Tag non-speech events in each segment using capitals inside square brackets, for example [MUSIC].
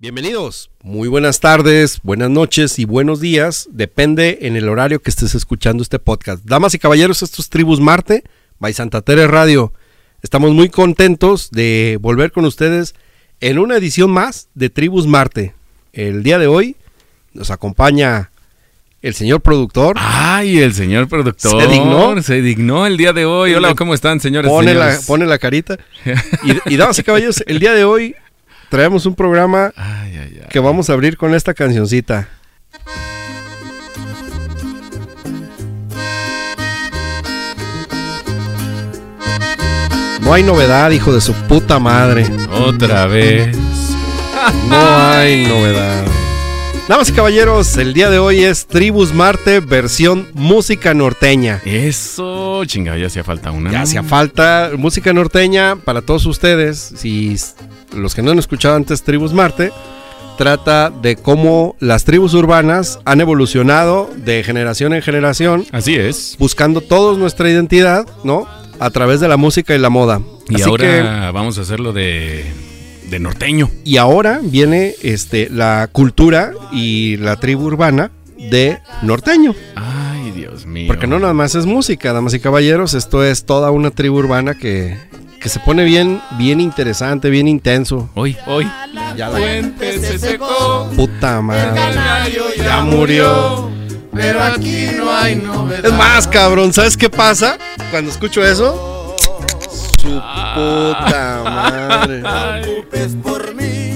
Bienvenidos, muy buenas tardes, buenas noches y buenos días, depende en el horario que estés escuchando este podcast. Damas y caballeros, esto es Tribus Marte, by Santa Tere Radio. Estamos muy contentos de volver con ustedes en una edición más de Tribus Marte. El día de hoy nos acompaña el señor productor. Ay, el señor productor. ¿Se dignó? Se dignó el día de hoy. Hola, ¿cómo están, señores? Pone, la, señores? pone la carita. [LAUGHS] Y, y damas y caballeros, el día de hoy traemos un programa Ay, ay, ay. que vamos a abrir con esta cancioncita. No hay novedad, hijo de su puta madre. Otra vez. No hay novedad. Damas y caballeros, el día de hoy es Tribus Marte versión música norteña. Eso, chinga, ya hacía falta una. Ya hacía falta música norteña para todos ustedes. Si los que no han escuchado antes Tribus Marte, trata de cómo las tribus urbanas han evolucionado de generación en generación, Así es. buscando todos nuestra identidad, ¿no? A través de la música y la moda. Y Así ahora vamos a hacerlo de, de norteño. y ahora viene este, la cultura y la tribu urbana de norteño. Ay, Dios mío. Porque no nada más es música, damas y caballeros, esto es toda una tribu urbana que, que se pone bien, bien interesante, bien intenso. Hoy, hoy. Ya la Fuente se secó. puta madre. Canario Ya murió. Pero aquí no hay novedad. Es más, cabrón, ¿sabes qué pasa cuando escucho eso? Su puta madre. preocupes por mí,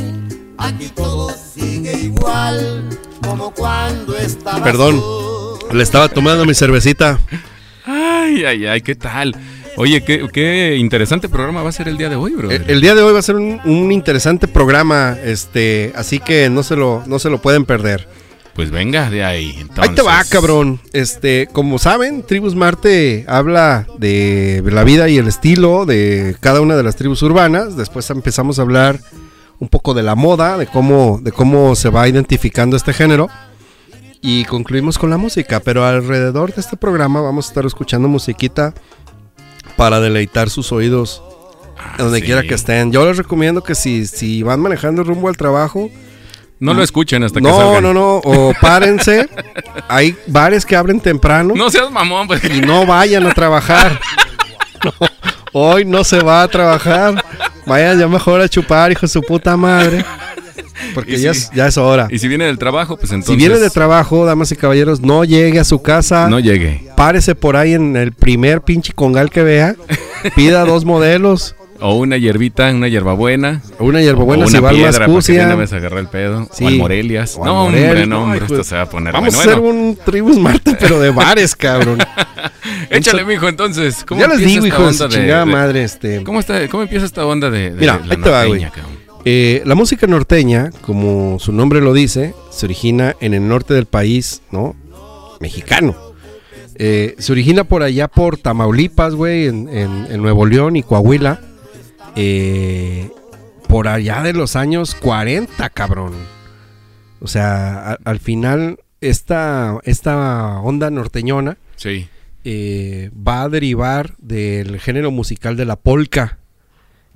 aquí todo sigue igual como cuando estaba. Perdón, le estaba tomando mi cervecita. Ay, ay, ay, ¿qué tal? Oye, qué, qué interesante programa va a ser el día de hoy, bro. El, el día de hoy va a ser un, un interesante programa, este, así que no se lo, no se lo pueden perder. Pues venga de ahí. Ahí te va, cabrón. Este, como saben, Tribus Marte habla de la vida y el estilo de cada una de las tribus urbanas. Después empezamos a hablar un poco de la moda, de cómo, de cómo se va identificando este género. Y concluimos con la música. Pero alrededor de este programa vamos a estar escuchando musiquita para deleitar sus oídos Ah, donde sí. quiera que estén. Yo les recomiendo que si, si van manejando rumbo al trabajo, No lo escuchen hasta que no, salgan. no, no, o [LAUGHS] párense. Hay bares que abren temprano No seas mamón, pues. y no vayan a trabajar. [LAUGHS] No, hoy no se va a trabajar. Vayan ya mejor a chupar, hijo de su puta madre. [LAUGHS] Porque ya, si- es, ya es hora. Y si viene del trabajo, pues entonces. Si viene de trabajo, damas y caballeros, no llegue a su casa. No llegue. Párese por ahí en el primer pinche congal que vea. Pida [LAUGHS] dos modelos. O una hierbita, una hierbabuena. Una hierbabuena o si una va al piedra de Mascucia. una vez agarre el pedo. Sí. O al Morelias. O al no, Morelia. hombre, no, hombre. Ay, esto pues, se va a poner Vamos bueno. a hacer Bueno, un Tribus Marta, pero de bares, cabrón. [LAUGHS] Échale, mijo, entonces. ¿Cómo Ya les digo, esta hijo de su onda chingada de- madre, este. ¿Cómo, está, ¿Cómo empieza esta onda de, de Mira, la ahí te va, güey. cabrón? Eh, la música norteña, como su nombre lo dice, se origina en el norte del país, ¿no? Mexicano. Eh, se origina por allá por Tamaulipas, güey, en, en- en Nuevo León y Coahuila. Eh, por allá de los años 40, cabrón. O sea, a- al final, esta, esta onda norteñona Sí. eh, va a derivar del género musical de la polka.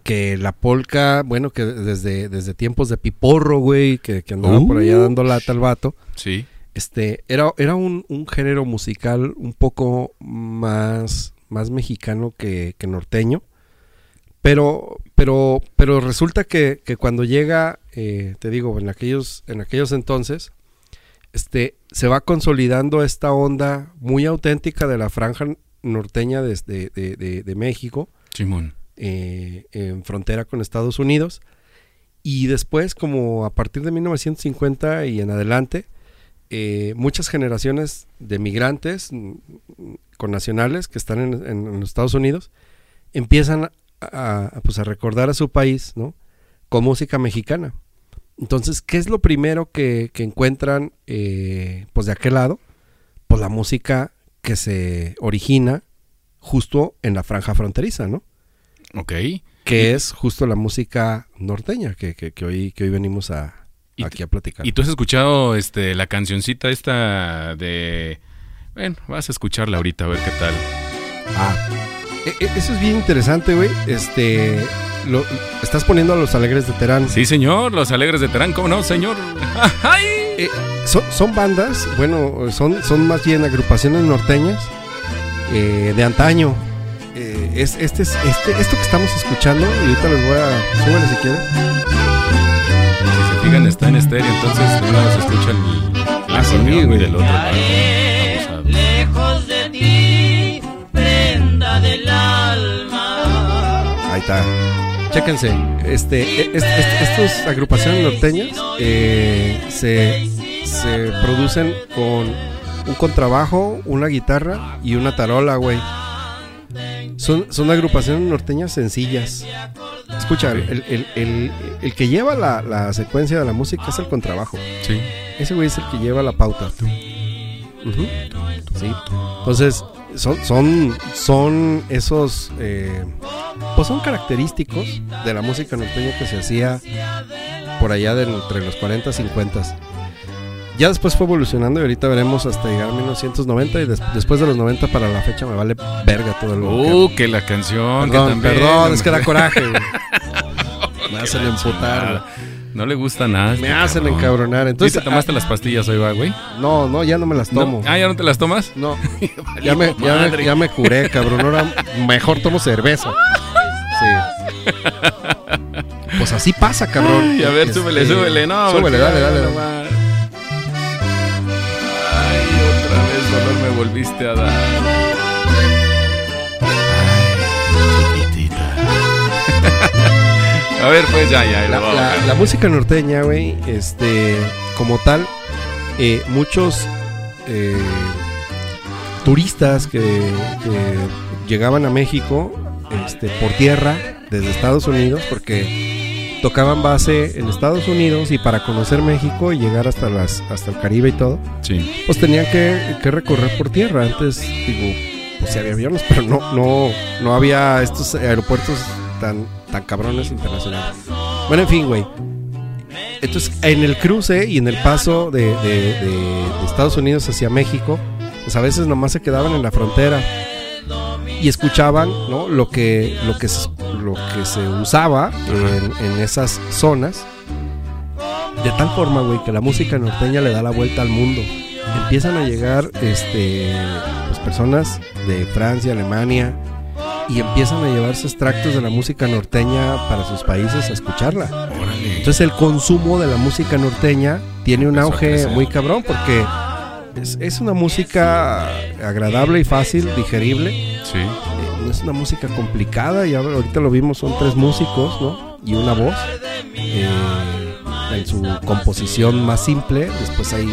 Que la polka, bueno, que desde, desde tiempos de Piporro, güey, que, que andaba por allá dando lata al vato, Sí. este, era, era un, un género musical un poco más, más mexicano que, que norteño. Pero, pero, pero resulta que, que cuando llega, eh, te digo, en aquellos, en aquellos entonces, este, se va consolidando esta onda muy auténtica de la franja norteña de- de México, Simón. Eh, en frontera con Estados Unidos. Y después, como a partir de 1950 y en adelante, eh, muchas generaciones de migrantes mm, con nacionales que están en, los Estados Unidos empiezan a, a, pues a recordar a su país ¿no? con música mexicana. Entonces, ¿qué es lo primero que, que encuentran eh, pues de aquel lado? Pues la música que se origina justo en la franja fronteriza, ¿no? Ok. Que es justo la música norteña que, que- que hoy, que hoy venimos a, Y aquí a platicar. ¿Y tú has escuchado este, la cancioncita esta de... Bueno, vas a escucharla ahorita a ver qué tal. Ah, e- e- eso es bien interesante, güey. Este, lo- estás poniendo a los alegres de Terán. Sí, señor, los alegres de Terán, ¿cómo no, señor? [LAUGHS] ¡Ay! Eh, son, son bandas, bueno, son, son más bien agrupaciones norteñas eh, de antaño. Eh, es, este, es- este, esto que estamos escuchando, y ahorita les voy a. Súbele si quieren. Si se fijan, está en estéreo, entonces de un lado se escucha el, el Ah, sí, acordeón y güey. del otro lejos de ti, prenda del alma. Ahí está. Chéquense. Este, e- est- est- estas agrupaciones norteñas eh, se, se producen con un contrabajo, una guitarra y una tarola, güey. Son, son agrupaciones norteñas sencillas. Escucha, el, el- el- el que lleva la, la secuencia de la música es el contrabajo. Sí. Ese güey es el que lleva la pauta. Sí. Entonces, son, son, son esos. eh, pues son característicos de la música norteña que se hacía por allá de entre los 40 y 50. Ya después fue evolucionando y ahorita veremos hasta llegar a 1990 y des- después de los 90 para la fecha me vale verga todo el Uh, que la canción. que Perdón, también, perdón, es que da coraje, güey. [LAUGHS] Me hacen emputar. No le gusta nada. Me este hacen cabrón. encabronar. ¿Sí Entonces, te tomaste las pastillas hoy, va, güey? ah, no, no, ya no me las ¿No? tomo. Ah, ¿ya no te las tomas? No, [LAUGHS] ya me, ya, me, ya me curé, cabrón. Ahora mejor tomo cerveza. Sí. [LAUGHS] Pues así pasa, cabrón. Ay, a ver, Este, súbele, súbele, no. Súbele, porque- dale, dale. Volviste a dar. Ay, chiquitita. a ver, pues ya, ya. La música norteña, güey, este, como tal, eh, muchos eh, turistas que, que llegaban a México este, por tierra desde Estados Unidos, porque tocaban base en Estados Unidos y para conocer México y llegar hasta las hasta el Caribe y todo, Sí. pues tenían que, que recorrer por tierra. Antes, digo, pues sí había aviones, pero no, no, no había estos aeropuertos tan, tan cabrones internacionales. Bueno, en fin, güey. Entonces, en el cruce y en el paso de, de- de- de Estados Unidos hacia México, pues a veces nomás se quedaban en la frontera y escuchaban ¿no? lo, que, lo, que lo que se usaba en, en esas zonas. De tal forma, güey, que la música norteña le da la vuelta al mundo. Empiezan a llegar este, pues, personas de Francia, Alemania, y empiezan a llevarse extractos de la música norteña para sus países a escucharla. Órale. Entonces el consumo de la música norteña tiene un Empezó auge muy cabrón porque es, es una música agradable y fácil, digerible. Sí. Eh, no es una música complicada, ya ahorita lo vimos, son tres músicos, ¿no? Y una voz. eh, en su composición más simple, después hay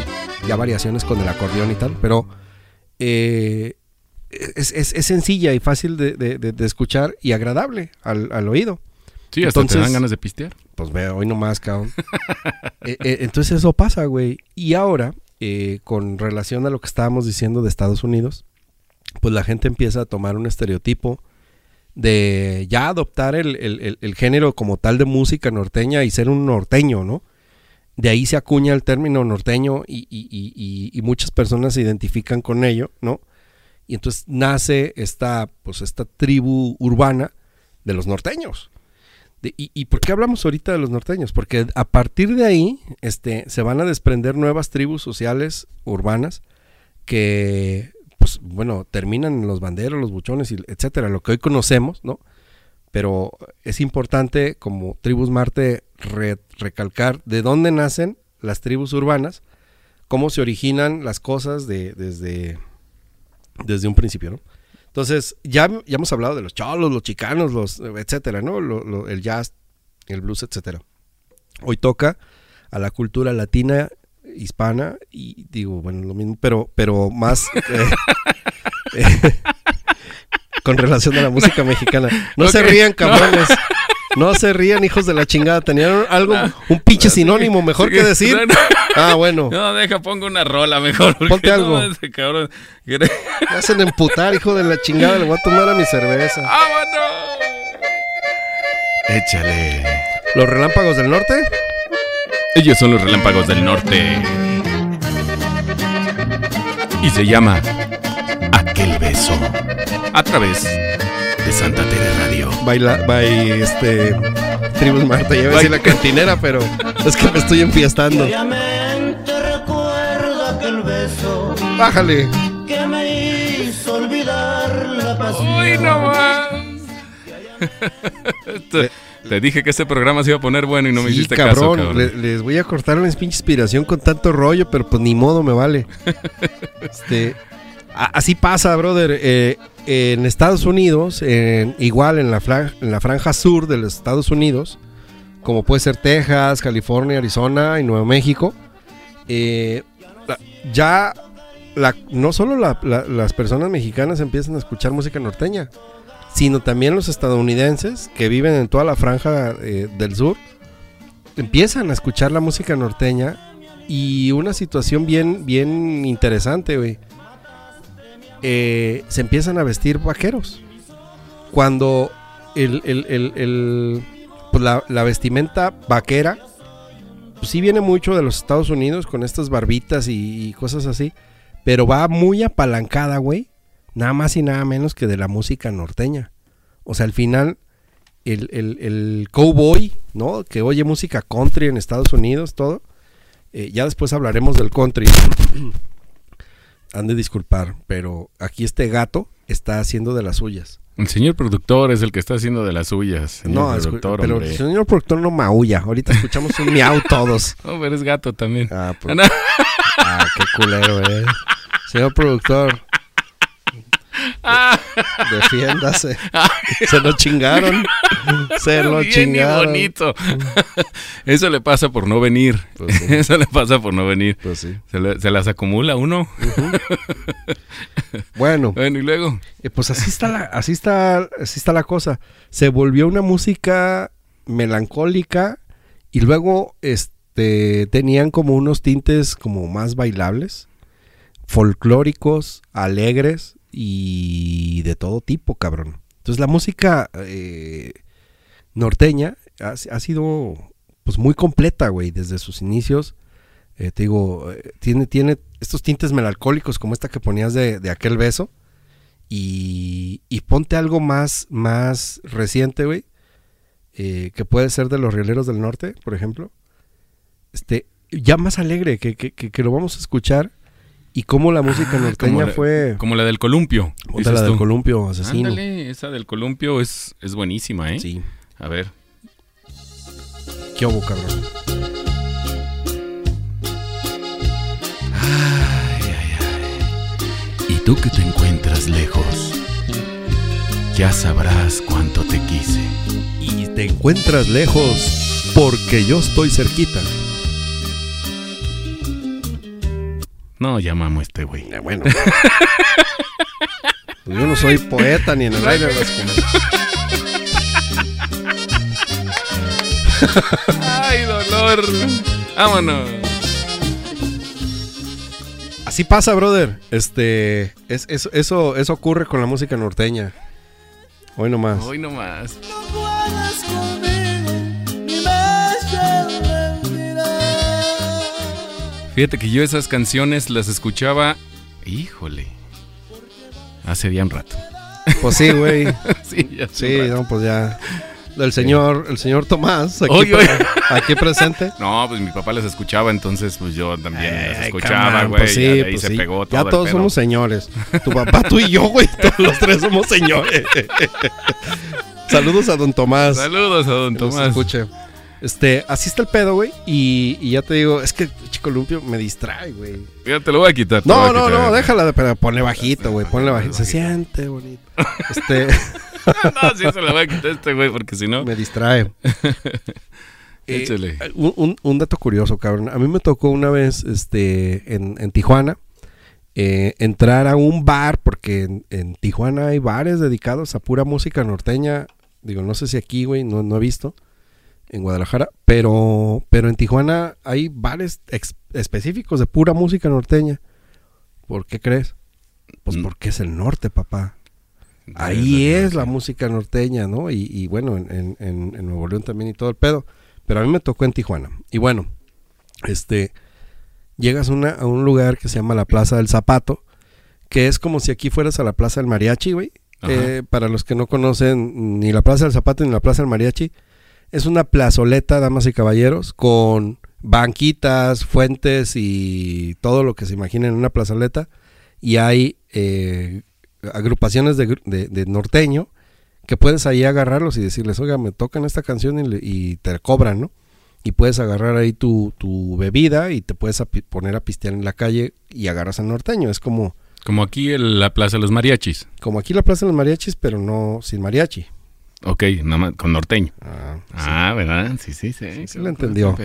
ya variaciones con el acordeón y tal, pero eh, es, es- es sencilla y fácil de, de- escuchar y agradable al, al oído. Sí, hasta te Entonces- dan ganas de pistear. Pues ve, hoy nomás, cabrón. [LAUGHS] Eh, eh, entonces eso pasa, güey. Y ahora, eh, con relación a lo que estábamos diciendo de Estados Unidos, pues la gente empieza a tomar un estereotipo de ya adoptar el, género como tal de música norteña y ser un norteño, ¿no? De ahí se acuña el término norteño y- y muchas personas se identifican con ello, ¿no? Y entonces nace esta, pues esta tribu urbana de los norteños. Y, por qué hablamos ahorita de los norteños? Porque a partir de ahí este, se van a desprender nuevas tribus sociales urbanas que, pues bueno, terminan en los banderos, los buchones, y etcétera, lo que hoy conocemos, ¿no? Pero es importante, como Tribus Marte, re- recalcar de dónde nacen las tribus urbanas, cómo se originan las cosas de, desde, desde un principio, ¿no? Entonces, ya, ya hemos hablado de los cholos, los chicanos, los etcétera, ¿no? Lo- lo- el jazz, el blues, etcétera. Hoy toca a la cultura latina, hispana, y digo, bueno, lo mismo, pero, pero más [LAUGHS] eh, eh, con relación a la música mexicana. No se rían, cabrones. No. [LAUGHS] se rían, hijos de la chingada. Tenían algo, un pinche sinónimo mejor que decir. Ah, bueno. No, deja, pongo una rola mejor. Ponte no, algo. ese cabrón. Me hacen emputar, hijo de la chingada. Le voy a tomar a mi cerveza. ¡Vámonos! Échale. Los relámpagos del norte. Ellos son los relámpagos del norte. Y se llama Aquel beso. A través de Santa Tere Radio. Baila, by, este, Tribus Marta, ya decir la cantinera, pero es que me estoy enfiestando. Aquel beso Bájale. que me hizo olvidar la pasión. ¡Uy, no más! [LAUGHS] te, te dije que este programa se iba a poner bueno y no me hiciste cabrón, caso, cabrón. le- les voy a cortar una pinche inspiración con tanto rollo, pero pues ni modo, me vale. [LAUGHS] este, a- así pasa, brother. eh, en Estados Unidos, en- igual en la, franja sur de los Estados Unidos, como puede ser Texas, California, Arizona y Nuevo México, eh, ya no solo la- la- las personas mexicanas empiezan a escuchar música norteña, sino también los estadounidenses que viven en toda la franja eh, del sur empiezan a escuchar la música norteña y una situación bien, bien interesante, güey. Eh, se empiezan a vestir vaqueros. Cuando el, el- el- pues la, vestimenta vaquera, pues sí viene mucho de los Estados Unidos con estas barbitas y, y cosas así, pero va muy apalancada, güey, nada más y nada menos que de la música norteña. O sea, al final, el, el, el cowboy, ¿no? Que oye música country en Estados Unidos, todo. eh, ya después hablaremos del country. [CLEARS THROAT] Han de disculpar, pero aquí este gato está haciendo de las suyas. El señor productor es el que está haciendo de las suyas. No, productor, pero hombre. el señor productor no maulla. Ahorita escuchamos un miau todos. [LAUGHS] No, pero es gato también. Ah, pues- Ah, no. ah, qué culero, eh. Señor productor. de- [LAUGHS] Defiéndase. [LAUGHS] Se lo chingaron. [LAUGHS] Se lo Bien y chingaron. bonito. [LAUGHS] Eso le pasa por no venir. Pues sí. Eso le pasa por no venir. Pues sí. Se, le- se las acumula uno. Bueno, Bueno, y luego. eh, pues así está la, así está, así está la cosa. Se volvió una música melancólica y luego este tenían como unos tintes como más bailables, folclóricos, alegres y de todo tipo, cabrón. Entonces la música eh, norteña ha, ha sido pues muy completa, güey, desde sus inicios. Eh, te digo, eh, tiene, tiene estos tintes melancólicos como esta que ponías de, de aquel beso. Y, y ponte algo más, más reciente, güey. que puede ser de los rieleros del norte, por ejemplo. Este, ya más alegre, que, que- que lo vamos a escuchar. Y cómo la música Ah, norteña como la- fue. Como la del columpio. Dices la del tú. columpio asesino. Ándale, esa del columpio es, es buenísima, ¿eh? Sí. A ver. ¿Qué hubo, cabrón? Y tú que te encuentras lejos, ya sabrás cuánto te quise. Y te encuentras lejos porque yo estoy cerquita. No, ya mamo a este güey. Eh, bueno. [LAUGHS] Pues yo no soy poeta ni en el baile de las. ¡Ay, dolor! ¡Vámonos! Así pasa, brother. Este, es, eso, eso, eso ocurre con la música norteña. Hoy nomás. Hoy nomás. Fíjate que yo esas canciones las escuchaba. Híjole. Hace ya un rato. Pues sí, güey. [LAUGHS] sí, ya Sí, no, pues ya. El señor, el señor Tomás, aquí, Oye, pre- oye. aquí presente. [LAUGHS] No, pues mi papá las escuchaba, entonces pues yo también las escuchaba, güey. pues ya ahí pues se sí. pegó todo Ya todos somos señores. Tu [LAUGHS] papá, tú y yo, güey. Todos los tres somos señores. Saludos a don Tomás. Saludos a don que nos Tomás. escuche. Este, así está el pedo, güey. Y, y ya te digo, es que Chico Lumpio me distrae, güey. Ya te lo voy a quitar. No, no, quitar. no, déjala, de- pero ponle bajito, güey. Ponle bajito. Se siente bonito. [LAUGHS] Este, [LAUGHS] no, sí se la voy a quitar este güey, porque si no. me distrae. [LAUGHS] Eh, Échale. un dato curioso, cabrón. A mí me tocó una vez este, en, en Tijuana eh, entrar a un bar, porque en, en Tijuana hay bares dedicados a pura música norteña. Digo, no sé si aquí, güey, no, no he visto en Guadalajara, pero, pero en Tijuana hay bares específicos de pura música norteña. ¿Por qué crees? Pues Mm. porque es el norte, papá. Ahí es la música norteña, ¿no? Y, y bueno, en, en- en- en Nuevo León también y todo el pedo. Pero a mí me tocó en Tijuana. Y bueno, este, llegas una- a un lugar que se llama la Plaza del Zapato, que es como si aquí fueras a la Plaza del Mariachi, güey. Eh, para los que no conocen ni la Plaza del Zapato ni la Plaza del Mariachi, es una plazoleta, damas y caballeros, con banquitas, fuentes y todo lo que se imaginen en una plazoleta. Y hay eh, agrupaciones de, gru- de- de norteño que puedes ahí agarrarlos y decirles, oiga, me tocan esta canción y, le- y te cobran, ¿no? Y puedes agarrar ahí tu, tu bebida y te puedes poner a pistear en la calle y agarras al norteño. Es como, Como aquí la Plaza de los Mariachis. como aquí la Plaza de los Mariachis, pero no sin mariachi. Ok, nada más con norteño. Ah, sí. Ah, ¿verdad? Sí, sí, sí. sí lo entendió.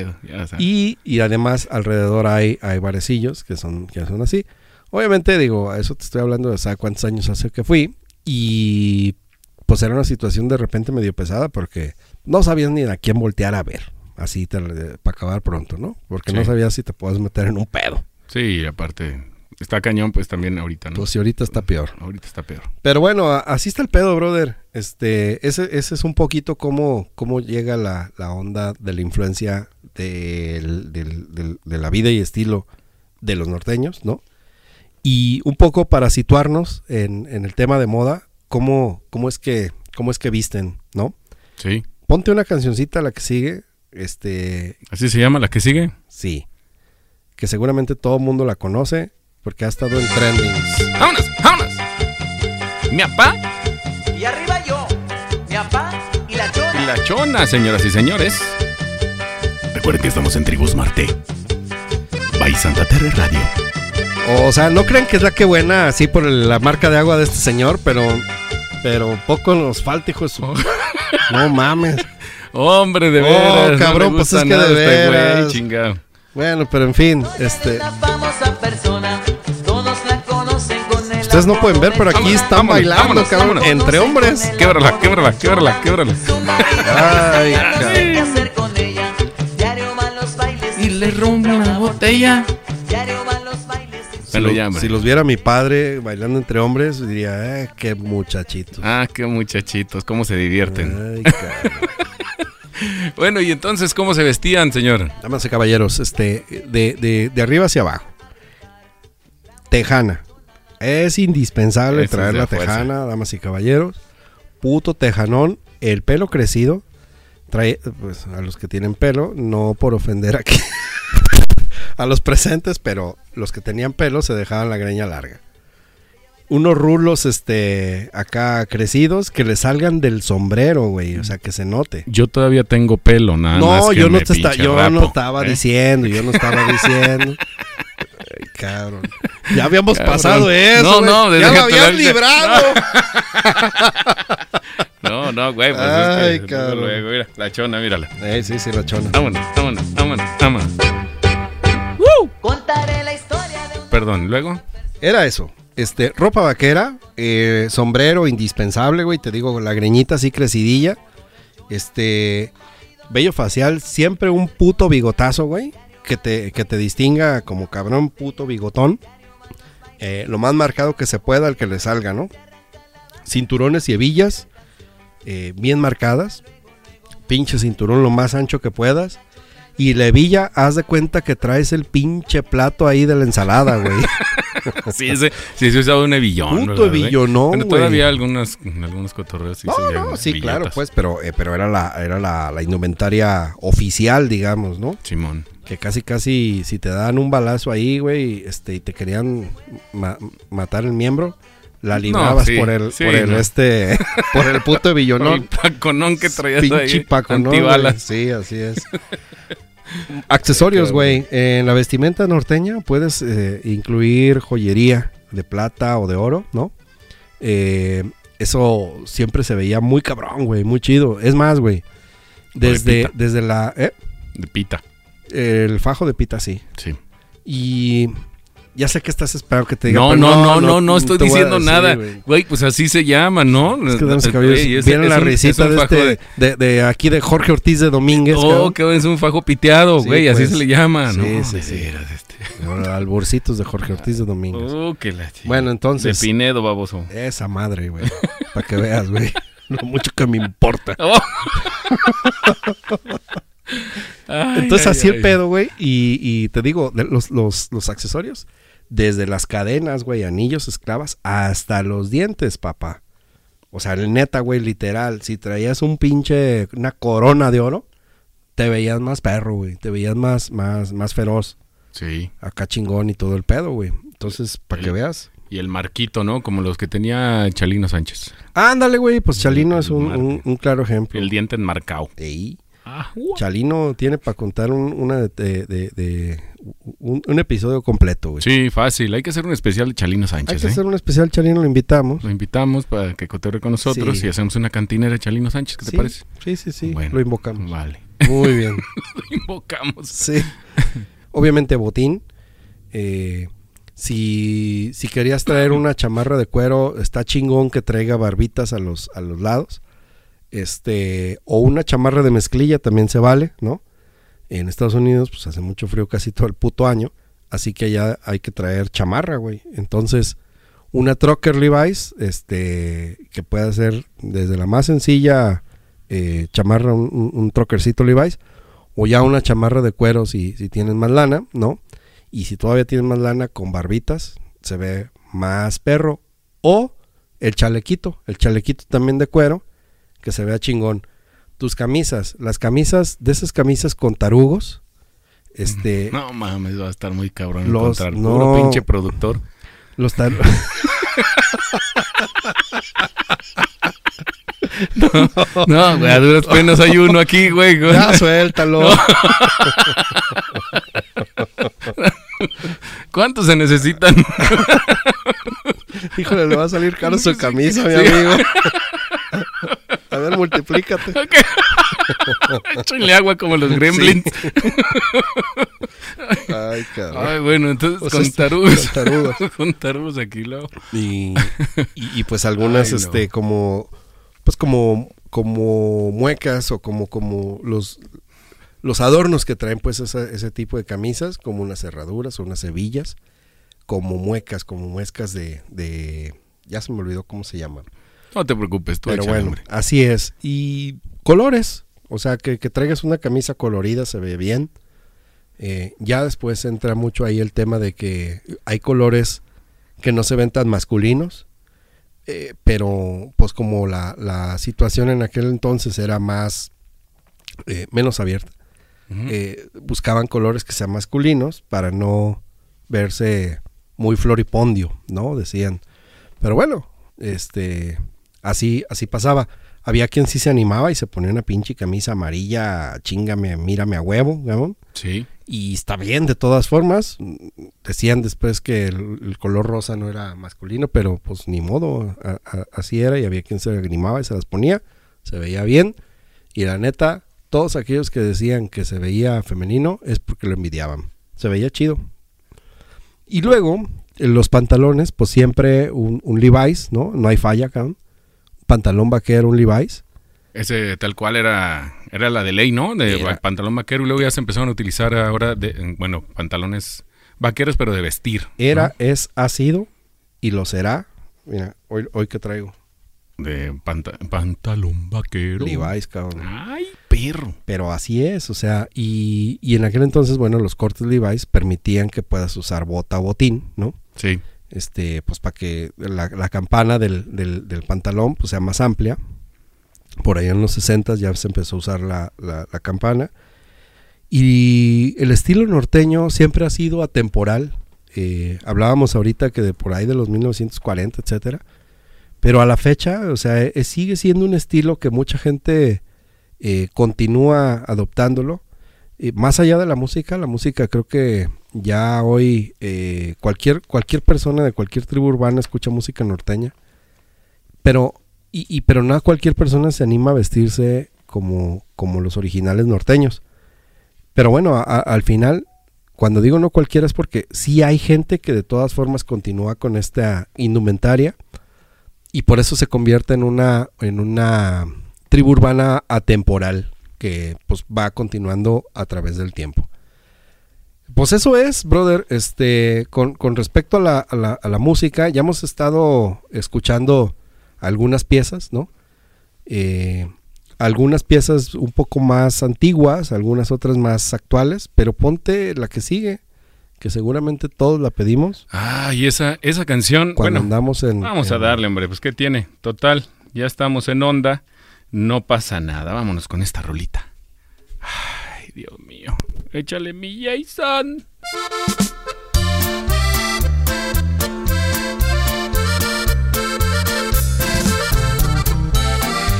Y, y además alrededor hay, hay barecillos que son, que son así. Obviamente, digo, a eso te estoy hablando de ¿sabes cuántos años hace que fui. Y pues era una situación de repente medio pesada porque no sabías ni a quién voltear a ver. Así para acabar pronto, ¿no? Porque no sabías si te puedes meter en un pedo. Sí, aparte, está cañón, pues también ahorita, ¿no? Pues si ahorita está peor. Ahorita está peor. Pero bueno, así está el pedo, brother. Este, ese, ese es un poquito cómo, cómo llega la, la onda de la influencia del- del- del- de la vida y estilo de los norteños, ¿no? Y un poco para situarnos en, en el tema de moda, cómo, cómo es que, cómo es que visten, ¿no? Sí. Ponte una cancioncita la que sigue, este, ¿Así se llama la que sigue? sí, que seguramente todo el mundo la conoce porque ha estado en trendings. ¡Vámonos! ¡Vámonos! Mi papá Y arriba yo, mi papá y la chona. y la chona, señoras y señores. Recuerden que estamos en Tribus Marte. By Santa Terra Radio. O sea, no creen que es la que buena así por el- la marca de agua de este señor, pero pero poco nos falta, hijo de su... [LAUGHS] No mames. Hombre, de Oh, veras. no cabrón, le pues es que de nada este güey, veras. chingado. Bueno, pero en fin, este ustedes no pueden ver, pero aquí Vámonos, están vámonos, bailando, vámonos, cabrón, vámonos. entre hombres. Québrala, québrala, québrala, québrala. Ay, [LAUGHS] cabrón. Y le rompe la botella. Si, lo- hombre. si los viera mi padre bailando entre hombres, diría, eh, qué muchachitos. Ah, qué muchachitos, cómo se divierten. Ay. [LAUGHS] Bueno, y entonces, ¿cómo se vestían, señor? Damas y caballeros, este, de, de- de arriba hacia abajo. Tejana. Es indispensable traer es la tejana, damas y caballeros. Puto tejanón, el pelo crecido. Trae, pues, a los que tienen pelo, no por ofender aquí [LAUGHS] a los presentes, pero los que tenían pelo se dejaban la greña larga. Unos rulos, este, acá crecidos que le salgan del sombrero, güey, o sea, que se note. Yo todavía tengo pelo, nada más. No, que yo no me te está, yo rapo, no estaba ¿eh? diciendo, yo no estaba [LAUGHS] diciendo. Ay, cabrón. [LAUGHS] Ya habíamos Cabrón. pasado eso. No, güey. no, ya lo habías librado. [LAUGHS] No, no, güey, pues Ay, es que cabrón. luego, mira, la chona, mírala. Eh, sí, sí, la chona. Vámonos, vámonos, vámonos, vámonos. Contaré la historia de un Perdón, luego. Era eso. Este, ropa vaquera, eh, sombrero indispensable, güey. Te digo, la greñita así crecidilla. Este, vello facial, siempre un puto bigotazo, güey. Que te, que te distinga como cabrón puto bigotón. Eh, lo más marcado que se pueda, el que le salga, ¿no? Cinturones y hebillas, eh, bien marcadas. Pinche cinturón lo más ancho que puedas. Y la hebilla, haz de cuenta que traes el pinche plato ahí de la ensalada, güey. [LAUGHS] Sí, ese, sí, se usaba un hebillón. Puto ¿verdad, güey? hebillonón, Pero güey. todavía algunos, cotorreos sí No, se no, sí, claro, pues, pero, eh, pero era la, era la, la indumentaria oficial, digamos, ¿no? Simón. Que casi, casi, si te dan un balazo ahí, güey, este, y te querían ma- matar el miembro, la librabas sí, por el, sí, por el, no. este, [LAUGHS] por el puto El billonón. paconón que traías Pinche ahí. paconón, Antibalas. Sí, así es. [LAUGHS] Accesorios, güey. En la vestimenta norteña puedes eh, incluir joyería de plata o de oro, ¿no? Eh, eso siempre se veía muy cabrón, güey, muy chido. Es más, güey, desde, desde la... ¿eh? De pita. El fajo de pita, sí. Sí. Y ya sé que estás esperando que te diga. No, no, no, no, no estoy diciendo nada. güey. Pues así se llama, ¿no? Es que viene la risita de este, de, aquí de Jorge Ortiz de Domínguez. Oh, que es un fajo piteado, Sí, güey, así pues. se le llama, Sí, ¿no? sí, sí. veras, este. Alborcitos de Jorge Ortiz de Domínguez. Oh, que la Bueno, entonces- De Pinedo, baboso. Esa madre, güey. Para que veas, güey. [LAUGHS] Lo mucho que me importa. [LAUGHS] Ay, Entonces ay, así el ay. pedo, güey. Y, y te digo, los, los, los accesorios, desde las cadenas, güey, anillos, esclavas, hasta los dientes, papá. O sea, el neta, güey, literal, si traías un pinche, una corona de oro, te veías más perro, güey, te veías más, más, más feroz, Sí. acá chingón y todo el pedo, güey. Entonces, para que veas. Y el marquito, ¿no? Como los que tenía Chalino Sánchez. Ándale, güey, pues Chalino es un, un- un claro ejemplo. El diente enmarcado. Ey. Ah, Chalino tiene para contar un, una de, de- de- de- un, un episodio completo, güey. Sí, fácil. Hay que hacer un especial de Chalino Hay Sánchez, que ¿eh? hacer un especial, Chalino, lo invitamos. Lo invitamos para que cotorre con nosotros Sí. y hacemos una cantina de Chalino Sánchez. ¿Qué te sí, parece? Sí, sí, sí, Bueno. lo invocamos. Vale. Muy bien. [LAUGHS] Lo invocamos. Sí. Obviamente botín. Eh, si, si querías traer una chamarra de cuero, está chingón que traiga barbitas a los, a los lados. Este, o una chamarra de mezclilla también se vale, ¿no? En Estados Unidos, pues hace mucho frío casi todo el puto año. Así que allá hay que traer chamarra, güey. Entonces, una Trucker Levi's, este, que puede ser desde la más sencilla eh, chamarra, un, un, Levi's, o ya una chamarra de cuero si, si tienes más lana, ¿no? Y si todavía tienes más lana con barbitas, se ve más perro. O el chalequito, el chalequito también de cuero, que se vea chingón. Tus camisas, las camisas, de esas camisas con tarugos, este, [LAUGHS] No mames, va a estar muy cabrón Los- encontrar no. puro pinche productor. los tar- [LAUGHS] No, güey, a duras penas hay uno aquí, güey. güey. ya suéltalo. [LAUGHS] ¿Cuántos se necesitan? Híjole, le va a salir caro su camisa, mi amigo. Ver, multiplícate. [LAUGHS] Échenle agua como los gremlins. Ay, cabrón. Ay, bueno, entonces O sea, con está- tarugos. con tarugos. [LAUGHS] con tarugos aquí, luego. Y, y, y, pues algunas, Ay, no. este, como, pues como, como muecas o como, como los, los adornos que traen, pues, esa- ese tipo de camisas, como unas cerraduras o unas hebillas, como muecas, como muescas de, de, ya se me olvidó cómo se llaman. No te preocupes, tú Pero bueno, así es. Y colores, o sea, que, que traigas una camisa colorida se ve bien. Eh, ya después entra mucho ahí el tema de que hay colores que no se ven tan masculinos, eh, pero pues como la, la situación en aquel entonces era más, eh, menos abierta, buscaban colores que sean masculinos para no verse muy floripondio, ¿no? Decían. Pero bueno, este, así, así pasaba. Había quien sí se animaba y se ponía una pinche camisa amarilla, chingame, mírame a huevo, ¿no? Sí. Y está bien, de todas formas. Decían después que el, el color rosa no era masculino, pero pues ni modo, a- a- así era y había quien se animaba y se las ponía, se veía bien. Y la neta, todos aquellos que decían que se veía femenino es porque lo envidiaban. Se veía chido. Y luego, en los pantalones, pues siempre un, un Levi's, ¿no? No hay falla, cabrón. Pantalón vaquero, un Levi's. Ese tal cual era, era la de ley, ¿no? De Era. pantalón vaquero y luego ya se empezaron a utilizar ahora, de, bueno, pantalones vaqueros, pero de vestir. ¿no? Era, es, ha sido y lo será. Mira, hoy, hoy que traigo. De panta- pantalón vaquero. Levi's, cabrón. Ay, perro. Pero así es, o sea, y, y en aquel entonces, bueno, los cortes Levi's permitían que puedas usar bota botín, ¿no? Sí. Este, pues para que la, la campana del, del, del pantalón pues sea más amplia. Por ahí en los 60 ya se empezó a usar la, la, campana. Y el estilo norteño siempre ha sido atemporal. Eh, hablábamos ahorita que de por ahí de los 1940, etcétera. Pero a la fecha, o sea, eh, sigue siendo un estilo que mucha gente eh, continúa adoptándolo. Más allá de la música, la música creo que ya hoy eh, cualquier, cualquier persona de cualquier tribu urbana escucha música norteña. Pero, y, y- pero no cualquier persona se anima a vestirse como, como los originales norteños. Pero bueno, al final, cuando digo no cualquiera es porque sí hay gente que de todas formas continúa con esta indumentaria y por eso se convierte en una, en una tribu urbana atemporal que pues va continuando a través del tiempo. Pues eso es, brother, este, con, con respecto a la, a, la, a la música, ya hemos estado escuchando algunas piezas, ¿no? Eh, algunas piezas un poco más antiguas, algunas otras más actuales, pero ponte la que sigue, que seguramente todos la pedimos Ah, y esa, esa canción, cuando bueno, andamos en... vamos a darle, hombre, pues ¿qué tiene? Total, ya estamos en onda. No pasa nada. Vámonos con esta rolita. Ay, Dios mío. Échale mi Jason.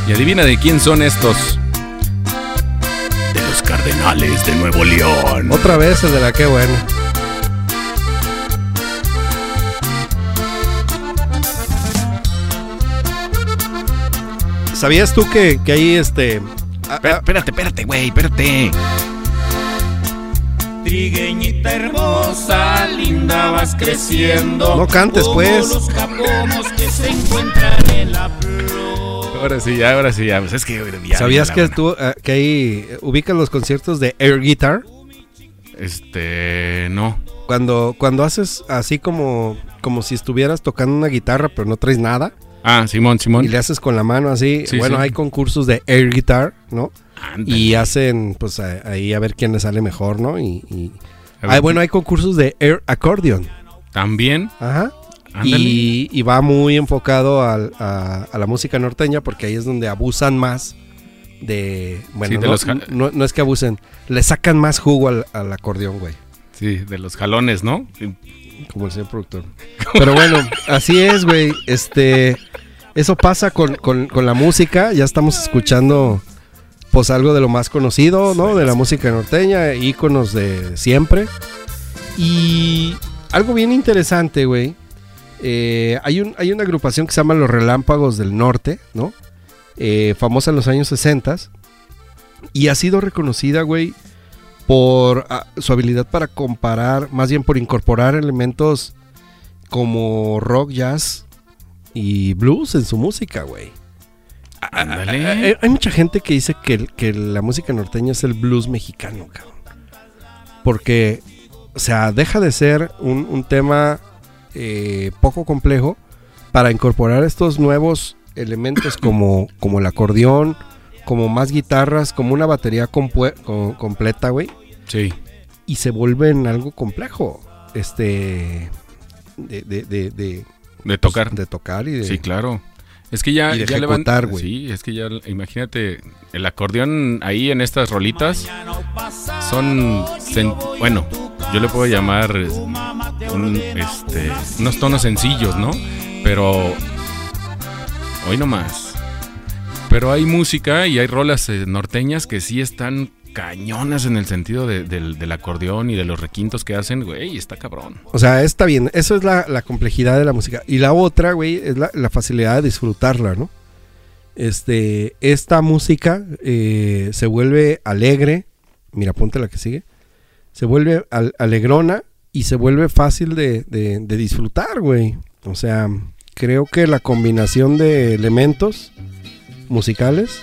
Y adivina de quién son estos. De los Cardenales de Nuevo León. Otra vez el de la que bueno. ¿Sabías tú que, que ahí este... ah, ah, Espérate, espérate, güey, espérate. Trigueñita hermosa, linda vas creciendo. No cantes, como pues. los que se encuentran en la flor. Ahora sí, ya, ahora sí, ya. Pues es que ya ¿Sabías que tú ah, que ahí eh, ubicas los conciertos de air guitar? Este, no. Cuando, cuando haces así como, como si estuvieras tocando una guitarra pero no traes nada Ah, Simón, Simón. y le haces con la mano así. Sí, bueno, sí. hay concursos de air guitar, ¿no? Y hacen pues a- ahí a ver quién le sale mejor, ¿no? Y, y- bueno, hay concursos de air accordion. También. Ajá. Y, y va muy enfocado al- a, a la música norteña porque ahí es donde abusan más de... Bueno, Sí, de no, los ja- no- no es que abusen, le sacan más jugo al, al acordeón, güey. Sí, de los jalones, ¿no? Como el señor productor. Pero bueno, así es, güey. Este, eso pasa con, con- con la música. Ya estamos escuchando, pues algo de lo más conocido, ¿no? De la música norteña, íconos de siempre. Y algo bien interesante, güey. eh, hay, un, hay una agrupación que se llama Los Relámpagos del Norte, ¿no? Eh, famosa en los años 60 y ha sido reconocida, güey, por ah, su habilidad para comparar, más bien por incorporar elementos como rock, jazz y blues en su música, güey. Ándale. Hay, hay mucha gente que dice que, que la música norteña es el blues mexicano, cabrón. Porque, o sea, deja de ser un, un tema eh, poco complejo para incorporar estos nuevos elementos [COUGHS] como, como el acordeón, como más guitarras, como una batería compue- co- completa, güey Sí. y se vuelven algo complejo. Este. De, de, de, de- De tocar. de tocar y de. Sí, claro. Es que ya, Y ya ejecutar, güey. Sí, es que ya, imagínate, el acordeón ahí en estas rolitas son, bueno, yo le puedo llamar un, este, unos tonos sencillos, ¿no? Pero hoy no más. Pero hay música y hay rolas eh, norteñas que sí están cañonas en el sentido de- del, acordeón y de los requintos que hacen, güey, está cabrón. O sea, está bien. Eso es la, complejidad de la música. Y la otra, güey, es la, facilidad de disfrutarla, ¿no? Este. Esta música eh, se vuelve alegre. Mira, ponte la que sigue. Se vuelve al- alegrona y se vuelve fácil de- de disfrutar, güey. O sea, creo que la combinación de elementos musicales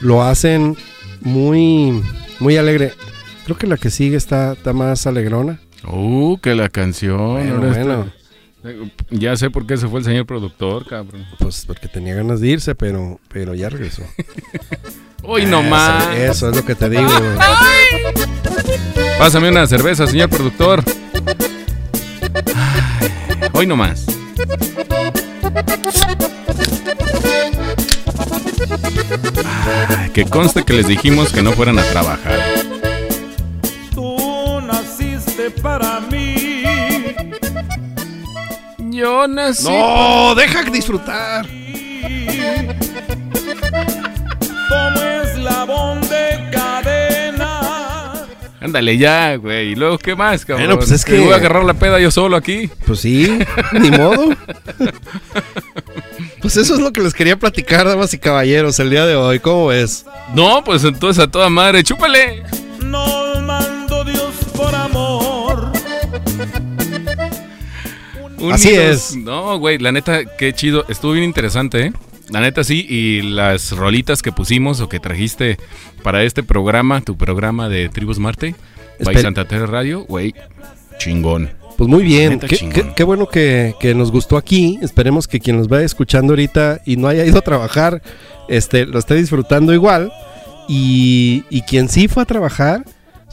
lo hacen muy, muy alegre. Creo que la que sigue está, está más alegrona. Uh, que la canción. Bueno, está- Ya sé por qué se fue el señor productor, cabrón. Pues porque tenía ganas de irse, pero, pero ya regresó. [LAUGHS] Hoy no más. Eso es lo que te digo. Pásame una cerveza, señor productor. Hoy no Que conste que les dijimos que no fueran a trabajar. Tú naciste para mí. Yo nací. No, deja disfrutar. Como eslabón de cadena. Ándale ya, güey. ¿Y luego qué más, cabrón? Bueno, pues es que- voy a agarrar la peda yo solo aquí. Pues sí, ni modo. [LAUGHS] Pues eso es lo que les quería platicar, damas y caballeros, el día de hoy. ¿Cómo ves? No, pues entonces a toda madre, chúpale. Nos mandó Dios por amor. Así Unidos. es. No, güey, la neta, qué chido. Estuvo bien interesante, ¿eh? La neta sí, y las rolitas que pusimos o que trajiste para este programa, tu programa de Tribus Marte, Espe- Santa Teresa Radio, güey, chingón. Pues muy bien, qué, qué- qué bueno que, que nos gustó aquí. Esperemos que quien nos vaya escuchando ahorita y no haya ido a trabajar, este, lo esté disfrutando igual. Y, y quien sí fue a trabajar,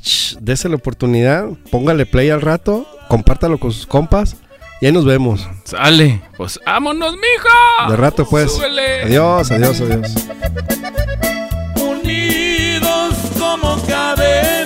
sh, dese la oportunidad, póngale play al rato, compártalo con sus compas Y ahí nos vemos. Sale. Pues vámonos, mijo. De rato, pues. Súbele. Adiós, adiós, adiós. unidos como cadena.